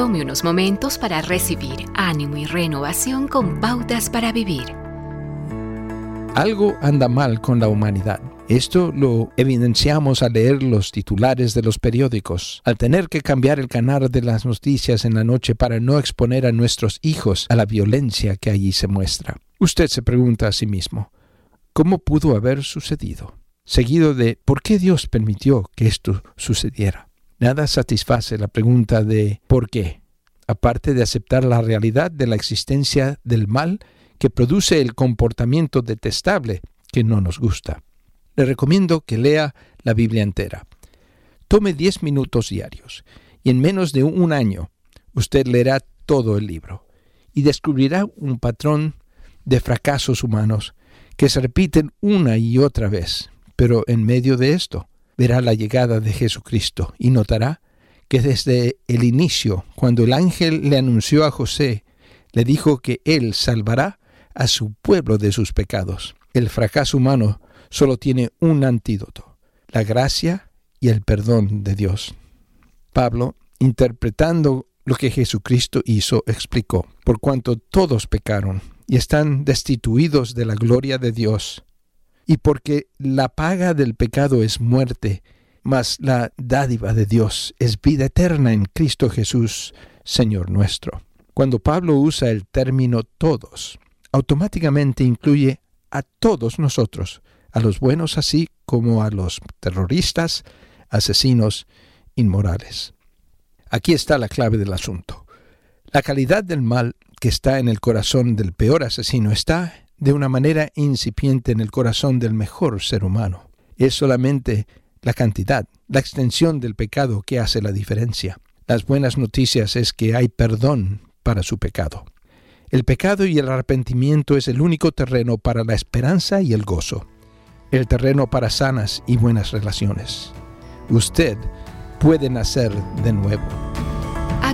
Tome unos momentos para recibir ánimo y renovación con pautas para vivir. Algo anda mal con la humanidad. Esto lo evidenciamos al leer los titulares de los periódicos, al tener que cambiar el canal de las noticias en la noche para no exponer a nuestros hijos a la violencia que allí se muestra. Usted se pregunta a sí mismo, ¿cómo pudo haber sucedido? Seguido de ¿por qué Dios permitió que esto sucediera? Nada satisface la pregunta de ¿por qué? Aparte de aceptar la realidad de la existencia del mal que produce el comportamiento detestable que no nos gusta le recomiendo que lea la Biblia entera. Tome 10 minutos diarios y en menos de un año usted leerá todo el libro y descubrirá un patrón de fracasos humanos que se repiten una y otra vez. Pero en medio de esto verá la llegada de Jesucristo y notará que desde el inicio, cuando el ángel le anunció a José, le dijo que él salvará a su pueblo de sus pecados. El fracaso humano solo tiene un antídoto, la gracia y el perdón de Dios. Pablo, interpretando lo que Jesucristo hizo, explicó, por cuanto todos pecaron y están destituidos de la gloria de Dios, y porque la paga del pecado es muerte, mas la dádiva de Dios es vida eterna en Cristo Jesús, Señor nuestro. Cuando Pablo usa el término todos, automáticamente incluye a todos nosotros, a los buenos así como a los terroristas, asesinos, inmorales. Aquí está la clave del asunto. La calidad del mal que está en el corazón del peor asesino está de una manera incipiente en el corazón del mejor ser humano. Es solamente la cantidad, la extensión del pecado que hace la diferencia. Las buenas noticias es que hay perdón para su pecado. El pecado y el arrepentimiento es el único terreno para la esperanza y el gozo el terreno para sanas y buenas relaciones. Usted puede nacer de nuevo.